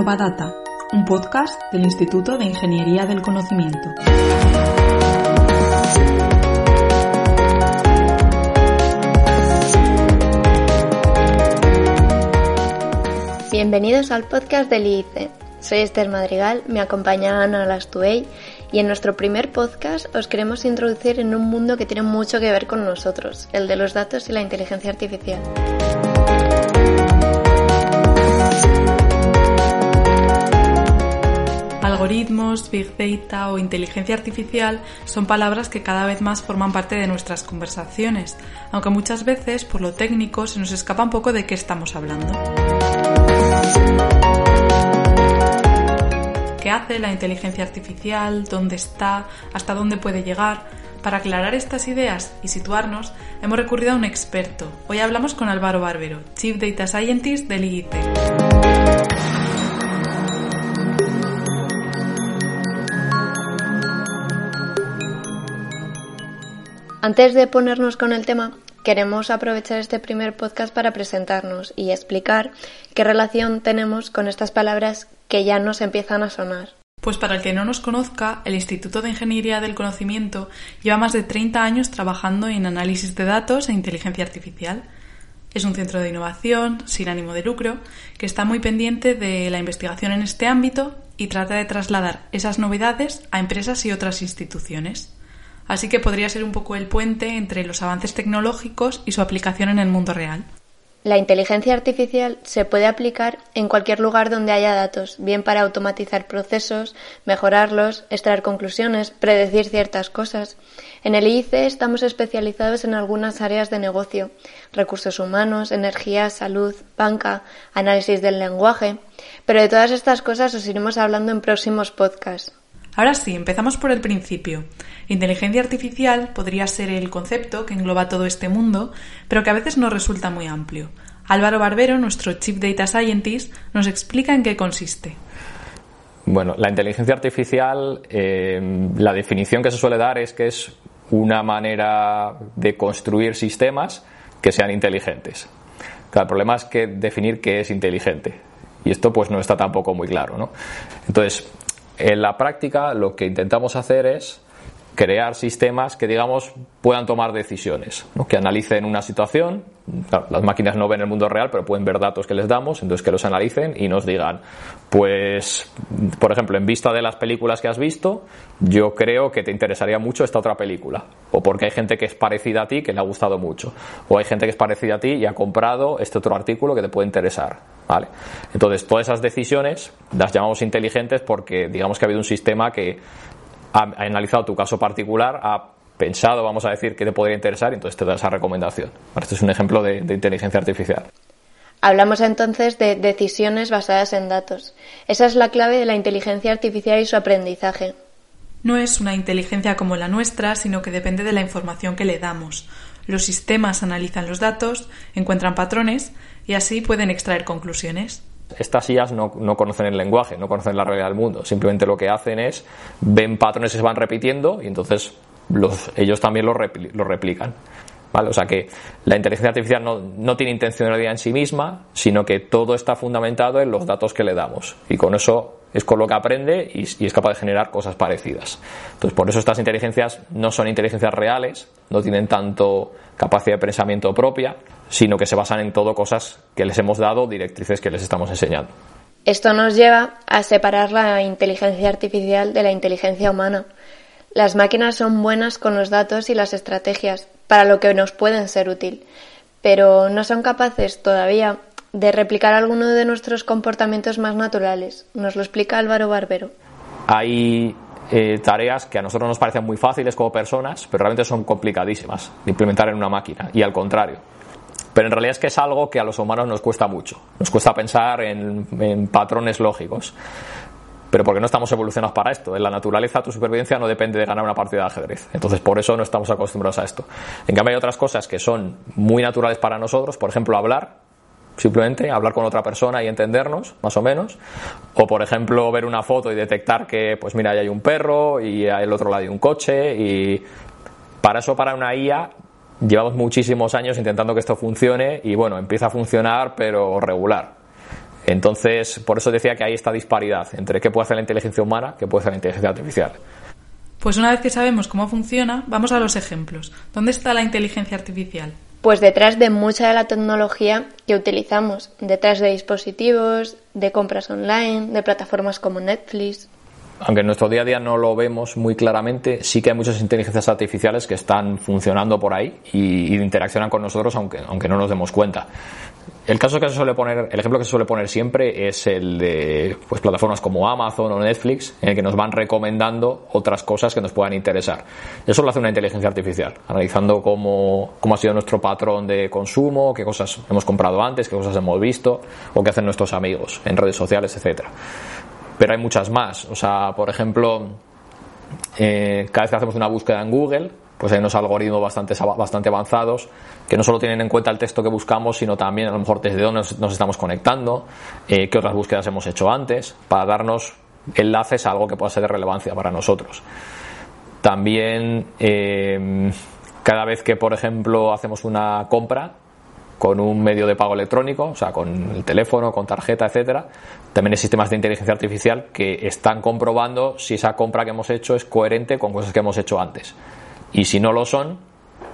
Innovadata, un podcast del Instituto de Ingeniería del Conocimiento. Bienvenidos al podcast del IICE. Soy Esther Madrigal, me acompaña Ana Lastuey y en nuestro primer podcast os queremos introducir en un mundo que tiene mucho que ver con nosotros, el de los datos y la inteligencia artificial. Algoritmos, Big Data o inteligencia artificial son palabras que cada vez más forman parte de nuestras conversaciones, aunque muchas veces por lo técnico se nos escapa un poco de qué estamos hablando. ¿Qué hace la inteligencia artificial? ¿Dónde está? ¿Hasta dónde puede llegar? Para aclarar estas ideas y situarnos, hemos recurrido a un experto. Hoy hablamos con Álvaro Barbero, Chief Data Scientist del IIT. Antes de ponernos con el tema, queremos aprovechar este primer podcast para presentarnos y explicar qué relación tenemos con estas palabras que ya nos empiezan a sonar. Pues para el que no nos conozca, el Instituto de Ingeniería del Conocimiento lleva más de 30 años trabajando en análisis de datos e inteligencia artificial. Es un centro de innovación sin ánimo de lucro que está muy pendiente de la investigación en este ámbito y trata de trasladar esas novedades a empresas y otras instituciones así que podría ser un poco el puente entre los avances tecnológicos y su aplicación en el mundo real. La inteligencia artificial se puede aplicar en cualquier lugar donde haya datos, bien para automatizar procesos, mejorarlos, extraer conclusiones, predecir ciertas cosas. En el IIC estamos especializados en algunas áreas de negocio, recursos humanos, energía, salud, banca, análisis del lenguaje, pero de todas estas cosas os iremos hablando en próximos podcasts. Ahora sí, empezamos por el principio. Inteligencia artificial podría ser el concepto que engloba todo este mundo, pero que a veces nos resulta muy amplio. Álvaro Barbero, nuestro Chief Data Scientist, nos explica en qué consiste. Bueno, la inteligencia artificial, eh, la definición que se suele dar es que es una manera de construir sistemas que sean inteligentes. el problema es que definir qué es inteligente. Y esto pues no está tampoco muy claro, ¿no? Entonces, en la práctica lo que intentamos hacer es crear sistemas que, digamos, puedan tomar decisiones, que analicen una situación. Las máquinas no ven el mundo real, pero pueden ver datos que les damos, entonces que los analicen y nos digan, pues, por ejemplo, en vista de las películas que has visto, yo creo que te interesaría mucho esta otra película. O porque hay gente que es parecida a ti que le ha gustado mucho. O hay gente que es parecida a ti y ha comprado este otro artículo que te puede interesar. ¿Vale? Entonces, todas esas decisiones las llamamos inteligentes porque digamos que ha habido un sistema que ha, analizado tu caso particular, ha pensado, vamos a decir, que te podría interesar y entonces te da esa recomendación. Este es un ejemplo de, de inteligencia artificial. Hablamos entonces de decisiones basadas en datos. Esa es la clave de la inteligencia artificial y su aprendizaje. No es una inteligencia como la nuestra, sino que depende de la información que le damos. Los sistemas analizan los datos, encuentran patrones y así pueden extraer conclusiones estas IAs no, conocen el lenguaje, no conocen la realidad del mundo. Simplemente lo que hacen es ven patrones que se van repitiendo y entonces ellos también los, replican. ¿Vale? O sea que la inteligencia artificial no, tiene intencionalidad en sí misma, sino que todo está fundamentado en los datos que le damos. Y con eso es con lo que aprende y, y, es capaz de generar cosas parecidas. Entonces, por eso estas inteligencias no son inteligencias reales, no tienen tanto capacidad de pensamiento propia, sino que se basan en todo cosas que les hemos dado, directrices que les estamos enseñando. Esto nos lleva a separar la inteligencia artificial de la inteligencia humana. Las máquinas son buenas con los datos y las estrategias para lo que nos pueden ser útil, pero no son capaces todavía de replicar alguno de nuestros comportamientos más naturales. Nos lo explica Álvaro Barbero. Hay eh, tareas que a nosotros nos parecen muy fáciles como personas, pero realmente son complicadísimas de implementar en una máquina, y al contrario. Pero en realidad es que es algo que a los humanos nos cuesta mucho. Nos cuesta pensar en, patrones lógicos. Pero porque no estamos evolucionados para esto. En la naturaleza tu supervivencia no depende de ganar una partida de ajedrez. Entonces por eso no estamos acostumbrados a esto. En cambio hay otras cosas que son muy naturales para nosotros. Por ejemplo, hablar. Simplemente hablar con otra persona y entendernos, más o menos. O por ejemplo ver una foto y detectar que, pues mira, ahí hay un perro y al otro lado hay un coche. Y para eso, para una IA, llevamos muchísimos años intentando que esto funcione y bueno, empieza a funcionar pero regular. Entonces, por eso decía que hay esta disparidad entre qué puede hacer la inteligencia humana, qué puede hacer la inteligencia artificial. Pues una vez que sabemos cómo funciona, vamos a los ejemplos. ¿Dónde está la inteligencia artificial? Pues detrás de mucha de la tecnología que utilizamos, detrás de dispositivos, de compras online, de plataformas como Netflix aunque en nuestro día a día no lo vemos muy claramente, sí que hay muchas inteligencias artificiales que están funcionando por ahí y, interaccionan con nosotros aunque, aunque no nos demos cuenta. El caso que se suele poner, el ejemplo que se suele poner siempre es el de pues, plataformas como Amazon o Netflix, en el que nos van recomendando otras cosas que nos puedan interesar. Eso lo hace una inteligencia artificial, analizando cómo, cómo ha sido nuestro patrón de consumo, qué cosas hemos comprado antes, qué cosas hemos visto, o qué hacen nuestros amigos en redes sociales, etcétera pero hay muchas más. O sea, por ejemplo, eh, cada vez que hacemos una búsqueda en Google, pues hay unos algoritmos bastante, bastante avanzados que no solo tienen en cuenta el texto que buscamos, sino también a lo mejor desde dónde nos, estamos conectando, eh, qué otras búsquedas hemos hecho antes, para darnos enlaces a algo que pueda ser de relevancia para nosotros. También, eh, cada vez que, por ejemplo, hacemos una compra, con un medio de pago electrónico, o sea, con el teléfono, con tarjeta, etcétera. También hay sistemas de inteligencia artificial que están comprobando si esa compra que hemos hecho es coherente con cosas que hemos hecho antes. Y si no lo son,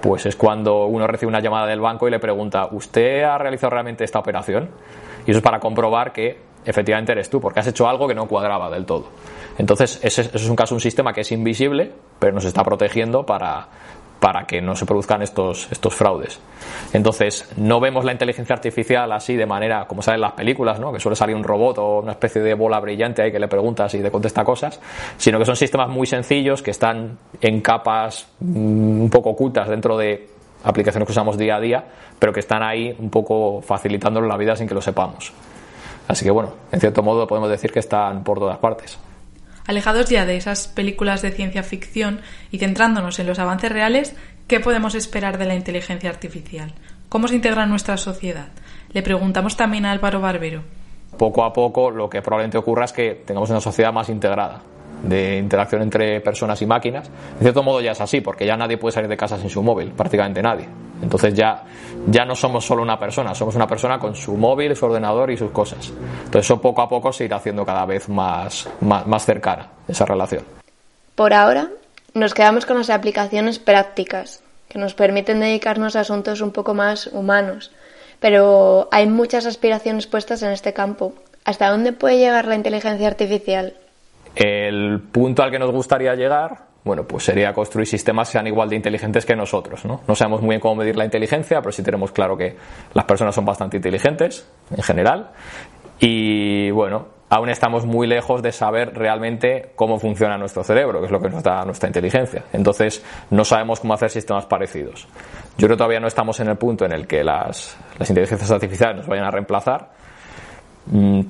pues es cuando uno recibe una llamada del banco y le pregunta, ¿usted ha realizado realmente esta operación? Y eso es para comprobar que efectivamente eres tú, porque has hecho algo que no cuadraba del todo. Entonces, ese, es un caso, un sistema que es invisible, pero nos está protegiendo para, para que no se produzcan estos, estos fraudes. Entonces, no vemos la inteligencia artificial así de manera como sale en las películas, ¿no? que suele salir un robot o una especie de bola brillante ahí que le preguntas y te contesta cosas, sino que son sistemas muy sencillos que están en capas mm, un poco ocultas dentro de aplicaciones que usamos día a día, pero que están ahí un poco facilitándonos la vida sin que lo sepamos. Así que bueno, en cierto modo podemos decir que están por todas partes. Alejados ya de esas películas de ciencia ficción y centrándonos en los avances reales, ¿qué podemos esperar de la inteligencia artificial? ¿Cómo se integra en nuestra sociedad? Le preguntamos también a Álvaro Barbero. Poco a poco lo que probablemente ocurra es que tengamos una sociedad más integrada de interacción entre personas y máquinas. En cierto modo ya es así, porque ya nadie puede salir de casa sin su móvil, prácticamente nadie. Entonces ya, ya no somos solo una persona, somos una persona con su móvil, su ordenador y sus cosas. Entonces poco a poco se irá haciendo cada vez más, más, más cercana, esa relación. Por ahora, nos quedamos con las aplicaciones prácticas, que nos permiten dedicarnos a asuntos un poco más humanos. Pero hay muchas aspiraciones puestas en este campo. ¿Hasta dónde puede llegar la inteligencia artificial? El punto al que nos gustaría llegar, bueno, pues sería construir sistemas que sean igual de inteligentes que nosotros, ¿no? Sabemos muy bien cómo medir la inteligencia, pero sí tenemos claro que las personas son bastante inteligentes en general. Y bueno, aún estamos muy lejos de saber realmente cómo funciona nuestro cerebro, que es lo que nos da nuestra inteligencia. Entonces, no sabemos cómo hacer sistemas parecidos. Yo creo que todavía no estamos en el punto en el que las, inteligencias artificiales nos vayan a reemplazar,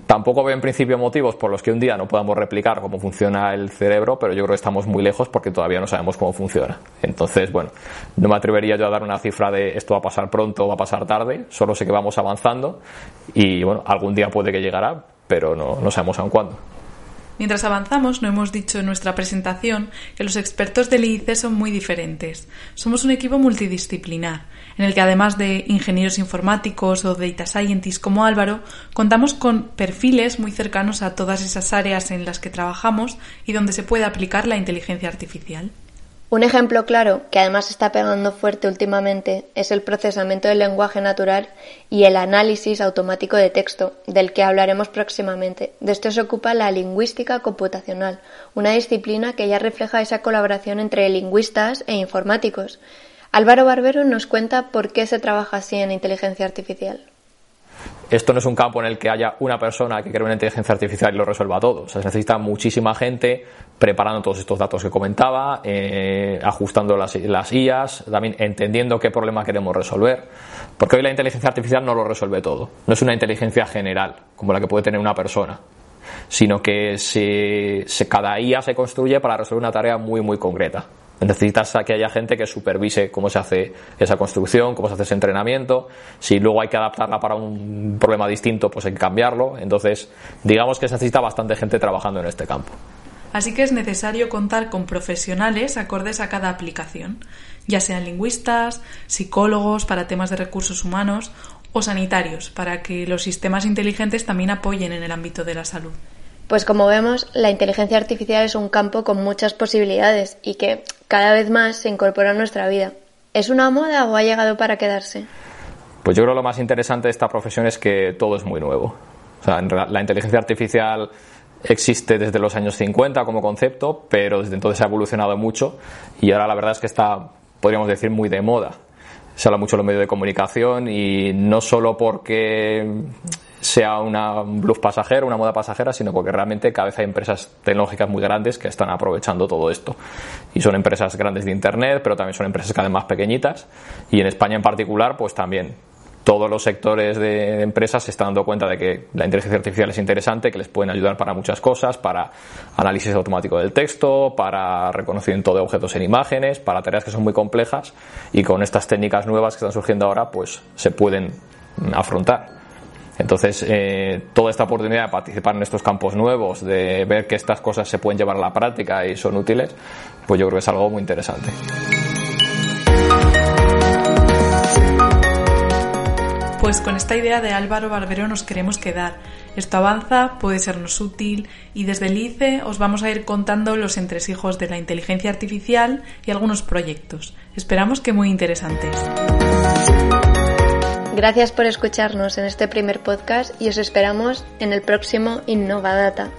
tampoco veo en principio motivos por los que un día no podamos replicar cómo funciona el cerebro, pero yo creo que estamos muy lejos porque todavía no sabemos cómo funciona. Entonces, bueno, no me atrevería yo a dar una cifra de esto va a pasar pronto o va a pasar tarde, solo sé que vamos avanzando y bueno, algún día puede que llegará, pero no, no sabemos aún cuándo. Mientras avanzamos, no hemos dicho en nuestra presentación que los expertos del IIC son muy diferentes. Somos un equipo multidisciplinar, en el que además de ingenieros informáticos o data scientists como Álvaro, contamos con perfiles muy cercanos a todas esas áreas en las que trabajamos y donde se puede aplicar la inteligencia artificial. Un ejemplo claro, que además está pegando fuerte últimamente, es el procesamiento del lenguaje natural y el análisis automático de texto, del que hablaremos próximamente. De esto se ocupa la lingüística computacional, una disciplina que ya refleja esa colaboración entre lingüistas e informáticos. Álvaro Barbero nos cuenta por qué se trabaja así en inteligencia artificial. Esto no es un campo en el que haya una persona que cree una inteligencia artificial y lo resuelva todo. O sea, se necesita muchísima gente preparando todos estos datos que comentaba, eh, ajustando las, IAS, también entendiendo qué problema queremos resolver. Porque hoy la inteligencia artificial no lo resuelve todo. No es una inteligencia general, como la que puede tener una persona sino que se, cada IA se construye para resolver una tarea muy, muy concreta. Necesitas que haya gente que supervise cómo se hace esa construcción, cómo se hace ese entrenamiento. Si luego hay que adaptarla para un problema distinto, pues hay que cambiarlo. Entonces, digamos que se necesita bastante gente trabajando en este campo. Así que es necesario contar con profesionales acordes a cada aplicación, ya sean lingüistas, psicólogos para temas de recursos humanos o sanitarios, para que los sistemas inteligentes también apoyen en el ámbito de la salud. Pues como vemos, la inteligencia artificial es un campo con muchas posibilidades y que cada vez más se incorpora a nuestra vida. ¿Es una moda o ha llegado para quedarse? Pues yo creo que lo más interesante de esta profesión es que todo es muy nuevo. O sea, la inteligencia artificial existe desde los años 50 como concepto, pero desde entonces ha evolucionado mucho y ahora la verdad es que está, podríamos decir, muy de moda. Se habla mucho en los medios de comunicación y no solo porque sea una, un bluff pasajero, una moda pasajera, sino porque realmente cada vez hay empresas tecnológicas muy grandes que están aprovechando todo esto. Y son empresas grandes de Internet, pero también son empresas cada vez más pequeñitas. Y en España en particular, pues también todos los sectores de, empresas se están dando cuenta de que la inteligencia artificial es interesante, que les pueden ayudar para muchas cosas, para análisis automático del texto, para reconocimiento de objetos en imágenes, para tareas que son muy complejas y con estas técnicas nuevas que están surgiendo ahora, pues se pueden afrontar. Entonces, eh, toda esta oportunidad de participar en estos campos nuevos, de ver que estas cosas se pueden llevar a la práctica y son útiles, pues yo creo que es algo muy interesante. Pues con esta idea de Álvaro Barbero nos queremos quedar. Esto avanza, puede sernos útil y desde el ICE os vamos a ir contando los entresijos de la inteligencia artificial y algunos proyectos. Esperamos que muy interesantes. Gracias por escucharnos en este primer podcast y os esperamos en el próximo Innovadata.